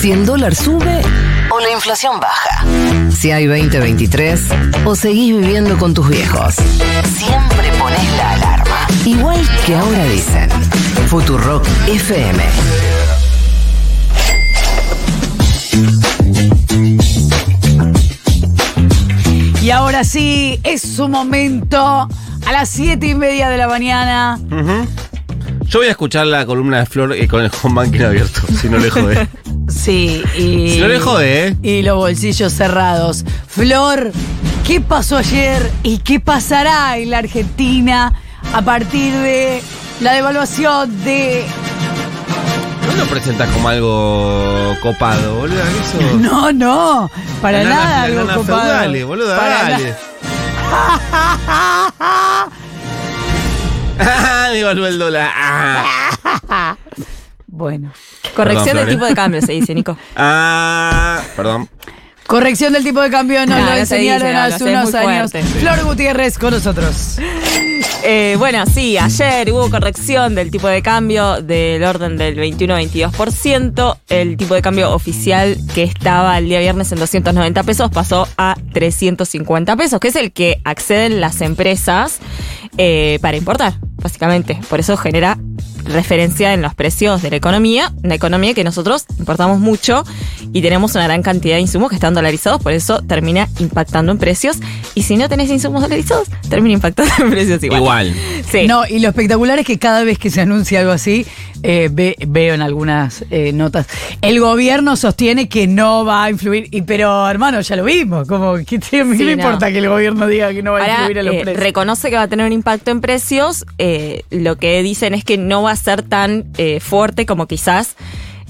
Si el dólar sube o la inflación baja. Si hay 2023 o seguís viviendo con tus viejos. Siempre pones la alarma. Igual que ahora dicen. Futurock FM. Y ahora sí, es su momento. A las siete y media de la mañana. Yo voy a escuchar la columna de Flor eh, con el home banking abierto, si no le jode. Sí, y. ¿eh? Y los bolsillos cerrados. Flor, ¿qué pasó ayer y qué pasará en la Argentina a partir de la devaluación de. No lo presentas como algo copado, boludo. Eso. No, no, para La nada algo copado. feudale, boludo, Para dale. Devaluó el dólar. Ah. Bueno. Corrección Perdón, del tipo de cambio, se dice, Nico. Ah, perdón. Corrección del tipo de cambio nos No, lo no se enseñaron dice, no, hace unos años. fuerte. Flor Gutiérrez con nosotros. Eh, bueno, sí, ayer hubo corrección del tipo de cambio del orden del 21-22%. El tipo de cambio oficial que estaba el día viernes en 290 pesos pasó a 350 pesos, que es el que acceden las empresas eh, para importar, básicamente. Por eso genera referencia en los precios de la economía, una economía que nosotros importamos mucho y tenemos una gran cantidad de insumos que están dolarizados, por eso termina impactando en precios. Y si no tenés insumos dolarizados, termina impactando en precios igual. Igual. Sí. No, y lo espectacular es que cada vez que se anuncia algo así, eh, ve- veo en algunas eh, notas, el gobierno sostiene que no va a influir, y, pero hermano, ya lo vimos, como que ¿qué Sí, me no. importa que el gobierno diga que no va a influir a los eh, precios? reconoce que va a tener un impacto en precios. eh, lo que dicen es que no va a ser tan eh, fuerte como quizás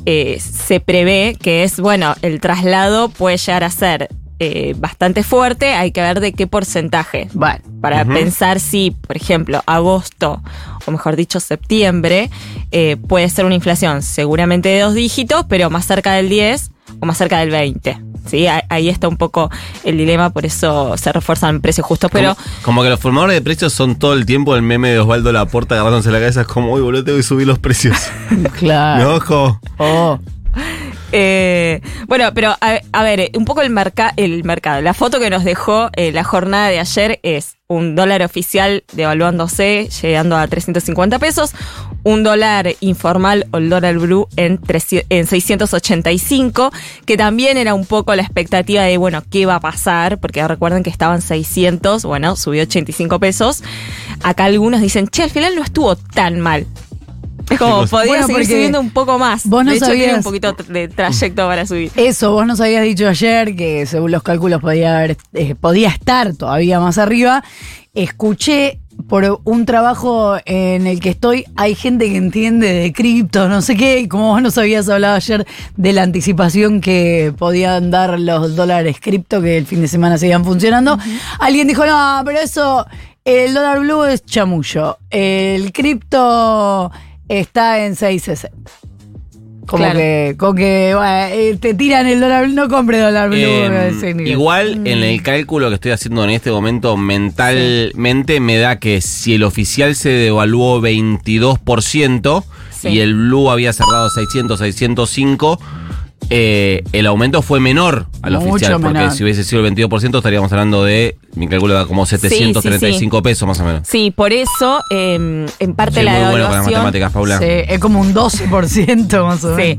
eh, se prevé, que es, bueno, el traslado puede llegar a ser eh, bastante fuerte. Hay que ver de qué porcentaje. Bueno, Para pensar si, por ejemplo, agosto, o mejor dicho, septiembre, eh, puede ser una inflación seguramente de dos dígitos, pero más cerca del 10 o más cerca del 20. ¿Sí? Ah- Ahí está un poco el dilema, por eso se refuerzan precios justos. Pero como, como que los formadores de precios son todo el tiempo el meme de Osvaldo Laporta agarrándose la cabeza. Es como, uy, boludo, tengo que subir los precios. claro. ¿No, ojo? Oh. Eh, bueno, pero a, ver, un poco el, el mercado. La foto que nos dejó eh, la jornada de ayer es un dólar oficial devaluándose, llegando a 350 pesos, un dólar informal o el dólar blue en, 300 en 685, que también era un poco la expectativa de, bueno, ¿qué va a pasar? Porque recuerden que estaban 600, bueno, subió 85 pesos. Acá algunos dicen, che, al final no estuvo tan mal. Es como, podía Bueno, seguir subiendo un poco más. vos no de hecho, tiene un poquito de trayecto para subir. Eso, vos nos habías dicho ayer que según los cálculos podía, haber, eh, podía estar todavía más arriba. Escuché por un trabajo en el que estoy, hay gente que entiende de cripto, no sé qué, y como vos nos habías hablado ayer de la anticipación que podían dar los dólares cripto que el fin de semana seguían funcionando, alguien dijo, no, pero eso, el dólar blue es chamullo, el cripto está en 660. Como Claro. que, como que bueno, eh, te tiran el dólar blue, no compre dólar blue. Eh, nivel. igual en el cálculo que estoy haciendo en este momento mentalmente me da que si el oficial se devaluó 22% Sí. y el blue había cerrado 600, 605, eh, el aumento fue menor al Mucho oficial. Porque menor. si hubiese sido el 22% estaríamos hablando de, mi cálculo da como 735 pesos más o menos. Sí, por eso, eh, en parte Soy la muy bueno con las matemáticas, Paula. Sí, es como un 12% más o Sí.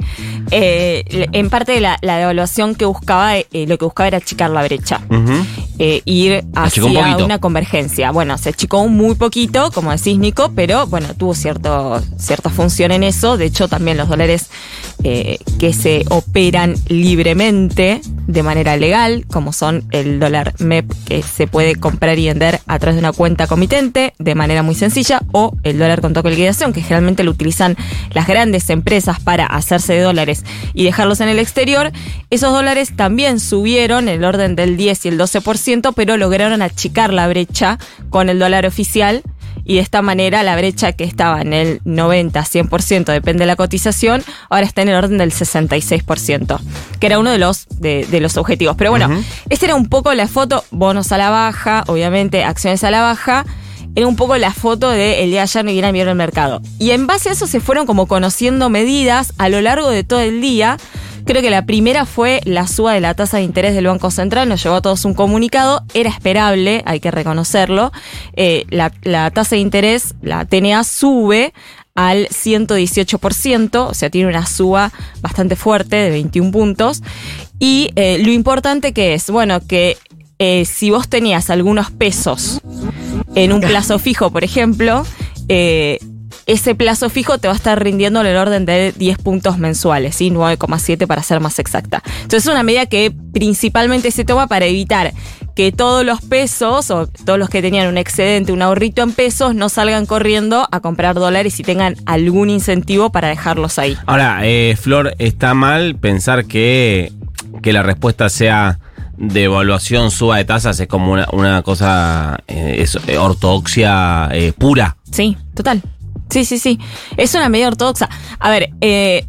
Eh, en parte la, la devaluación que buscaba, eh, lo que buscaba era achicar la brecha. Eh, ir un hacia una convergencia. Bueno, se achicó muy poquito, como decís Nico, pero bueno, tuvo cierto, cierta función en eso. De hecho, también los dólares eh, que se operan libremente de manera legal, como son el dólar MEP que se puede comprar y vender a través de una cuenta comitente de manera muy sencilla, o el dólar con toque de liquidación, que generalmente lo utilizan las grandes empresas para hacerse de dólares y dejarlos en el exterior. Esos dólares también subieron en el orden del 10 y el 12%, pero lograron achicar la brecha con el dólar oficial. Y de esta manera la brecha que estaba en el 90-100%, depende de la cotización, ahora está en el orden del 66%, que era uno de los, de, de los objetivos. Pero bueno, esta era un poco la foto, bonos a la baja, obviamente acciones a la baja, era un poco la foto de el día de ayer no vieron el mercado. Y en base a eso se fueron como conociendo medidas a lo largo de todo el día Creo que la primera fue la suba de la tasa de interés del Banco Central, nos llevó a todos un comunicado, era esperable, hay que reconocerlo. Eh, la, la tasa de interés, la TNA, sube al 118%, o sea, tiene una suba bastante fuerte de 21 puntos. Y eh, lo importante que es, bueno, que eh, si vos tenías algunos pesos en un plazo fijo, por ejemplo, eh, ese plazo fijo te va a estar rindiendo en el orden de 10 puntos mensuales, ¿sí? 9,7 para ser más exacta. Entonces es una medida que principalmente se toma para evitar que todos los pesos o todos los que tenían un excedente, un ahorrito en pesos, no salgan corriendo a comprar dólares y tengan algún incentivo para dejarlos ahí. Ahora, eh, Flor, está mal pensar que, que la respuesta sea de evaluación, suba de tasas, es como una, una cosa eh, es, eh, ortodoxia eh, pura. Sí, total. Sí, sí, sí. Es una medida ortodoxa. A ver, eh,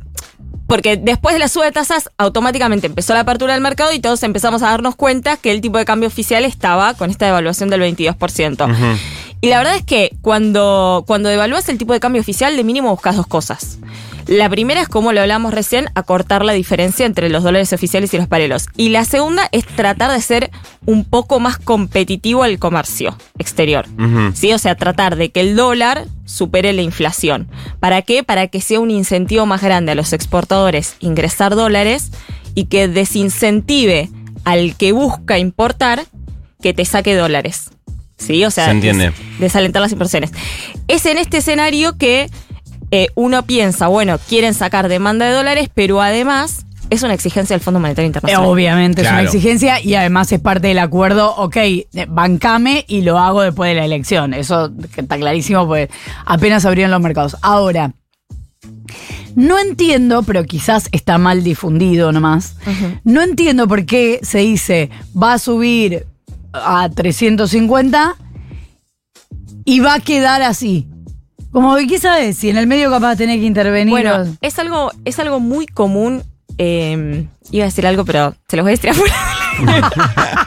porque después de la suba de tasas, automáticamente empezó la apertura del mercado y todos empezamos a darnos cuenta que el tipo de cambio oficial estaba con esta devaluación del 22%. Y la verdad es que cuando, cuando devalúas el tipo de cambio oficial, de mínimo buscas dos cosas. La primera es, como lo hablamos recién, acortar la diferencia entre los dólares oficiales y los paralelos. Y la segunda es tratar de ser un poco más competitivo al comercio exterior. ¿Sí? O sea, tratar de que el dólar supere la inflación. ¿Para qué? Para que sea un incentivo más grande a los exportadores ingresar dólares y que desincentive al que busca importar que te saque dólares. ¿Sí? O sea, Se entiende. des- desalentar las inversiones. Es en este escenario que eh, uno piensa, bueno, quieren sacar demanda de dólares, pero además es una exigencia del Fondo Monetario Internacional. Obviamente es una exigencia y además es parte del acuerdo, ok, eh, bancame y lo hago después de la elección. Eso está clarísimo, pues apenas abrieron los mercados. Ahora, no entiendo, pero quizás está mal difundido nomás. No entiendo por qué se dice va a subir a 350 y va a quedar así. Como que, ¿qué sabes? Si en el medio capaz tenés que intervenir. Bueno, o- es algo, es algo muy común. eh, iba a decir algo, pero se los voy a decir afuera.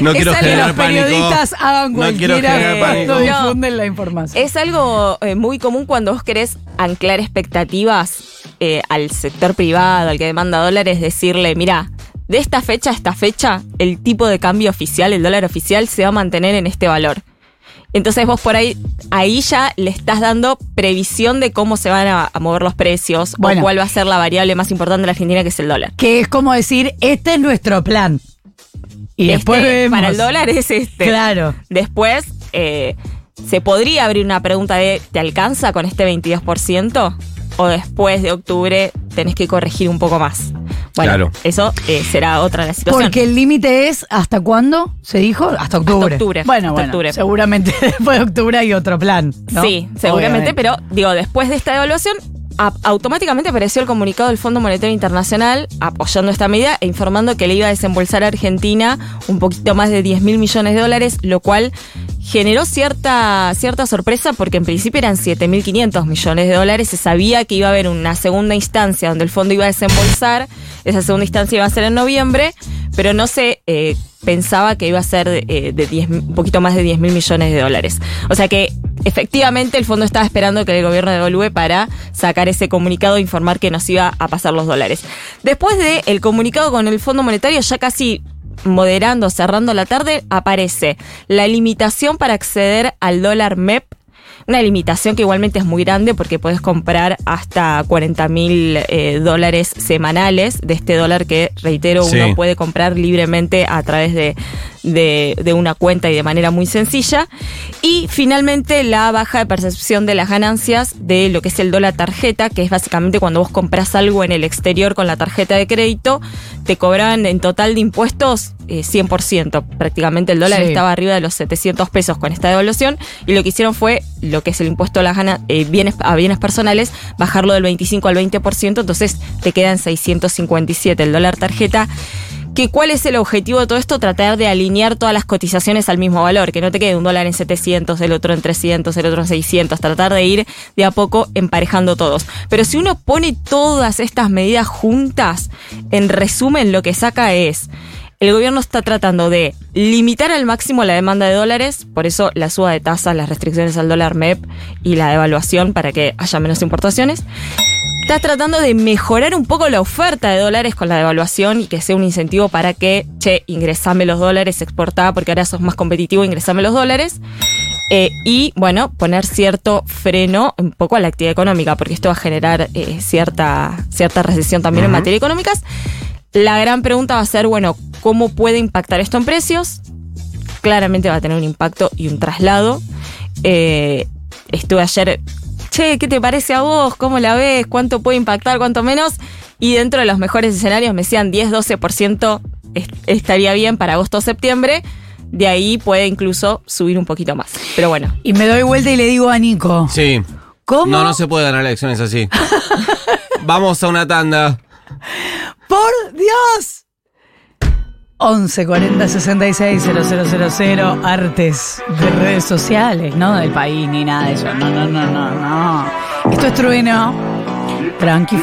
No Es quiero algo que generar los pánico. periodistas hagan No quiero cualquiera pánico. No. difunden la información. Es algo eh, muy común cuando vos querés anclar expectativas eh, al sector privado, al que demanda dólares, decirle, mira, de esta fecha a esta fecha, el tipo de cambio oficial, el dólar oficial, se va a mantener en este valor. Entonces vos por ahí, ahí ya le estás dando previsión de cómo se van a, a mover los precios Bueno. o cuál va a ser la variable más importante de la Argentina, que es el dólar. Que es como decir, este es nuestro plan. Y después Este, vemos. Para el dólar es este. Claro. Después, eh, ¿se podría abrir una pregunta de ¿te alcanza con este 22%? O después de octubre tenés que corregir un poco más. Bueno, Claro. eso eh, será otra de la situación. Porque el límite es ¿hasta cuándo? ¿Se dijo? Hasta octubre. octubre, Bueno, hasta bueno, octubre. seguramente después de octubre hay otro plan. ¿no? Sí, seguramente, Obviamente. pero digo, después de esta evaluación, a- automáticamente apareció el comunicado del Fondo Monetario Internacional apoyando esta medida e informando que le iba a desembolsar a Argentina un poquito más de 10 mil millones de dólares, lo cual generó cierta, cierta sorpresa porque en principio eran 7.500 millones de dólares. Se sabía que iba a haber una segunda instancia donde el fondo iba a desembolsar. Esa segunda instancia iba a ser en noviembre, pero no se eh, pensaba que iba a ser de, eh, de 10 un poquito más de 10 mil millones de dólares. O sea que efectivamente el fondo estaba esperando que el gobierno devolúe para sacar ese comunicado e informar que nos iba a pasar los dólares. Después del el comunicado con el Fondo Monetario, ya casi moderando, cerrando la tarde, aparece la limitación para acceder al dólar MEP. Una limitación que igualmente es muy grande porque puedes comprar hasta 40 mil eh, dólares semanales de este dólar que, reitero, Sí. uno puede comprar libremente a través de, de- de una cuenta y de manera muy sencilla. Y finalmente la baja de percepción de las ganancias de lo que es el dólar tarjeta, que es básicamente cuando vos compras algo en el exterior con la tarjeta de crédito, te cobraban en total de impuestos eh, 100%. Prácticamente el dólar Sí. estaba arriba de los 700 pesos con esta devaluación y lo que hicieron fue lo que es el impuesto a las gana- eh, bienes, a bienes personales, bajarlo del 25 al 20%, entonces te quedan 657 el dólar tarjeta. Que ¿Cuál es el objetivo de todo esto? Tratar de alinear todas las cotizaciones al mismo valor, que no te quede un dólar en 700, el otro en 300, el otro en 600, tratar de ir de a poco emparejando todos. Pero si uno pone todas estas medidas juntas, en resumen lo que saca es, el gobierno está tratando de limitar al máximo la demanda de dólares, por eso la suba de tasas, las restricciones al dólar MEP y la devaluación para que haya menos importaciones está tratando de mejorar un poco la oferta de dólares con la devaluación y que sea un incentivo para que, che, ingresame los dólares, exportá, porque ahora sos más competitivo, ingresame los dólares. Eh, y bueno, poner cierto freno un poco a la actividad económica, porque esto va a generar eh, cierta, cierta recesión también en materia económicas. La gran pregunta va a ser, bueno, ¿cómo puede impactar esto en precios? Claramente va a tener un impacto y un traslado. Eh, estuve ayer, che, ¿qué te parece a vos? ¿Cómo la ves? ¿Cuánto puede impactar? ¿Cuánto menos? Y dentro de los mejores escenarios me decían 10-12% est- estaría bien para agosto-septiembre. De ahí puede incluso subir un poquito más. Pero bueno, Y me doy vuelta y le digo a Nico. Sí. ¿Cómo? No, no se puede ganar elecciones así. Vamos a una tanda. ¡Por Dios! 11 40 66 000 artes de redes sociales, no del país ni nada de eso. No, no, no, no, no. Esto es trueno. Tranqui.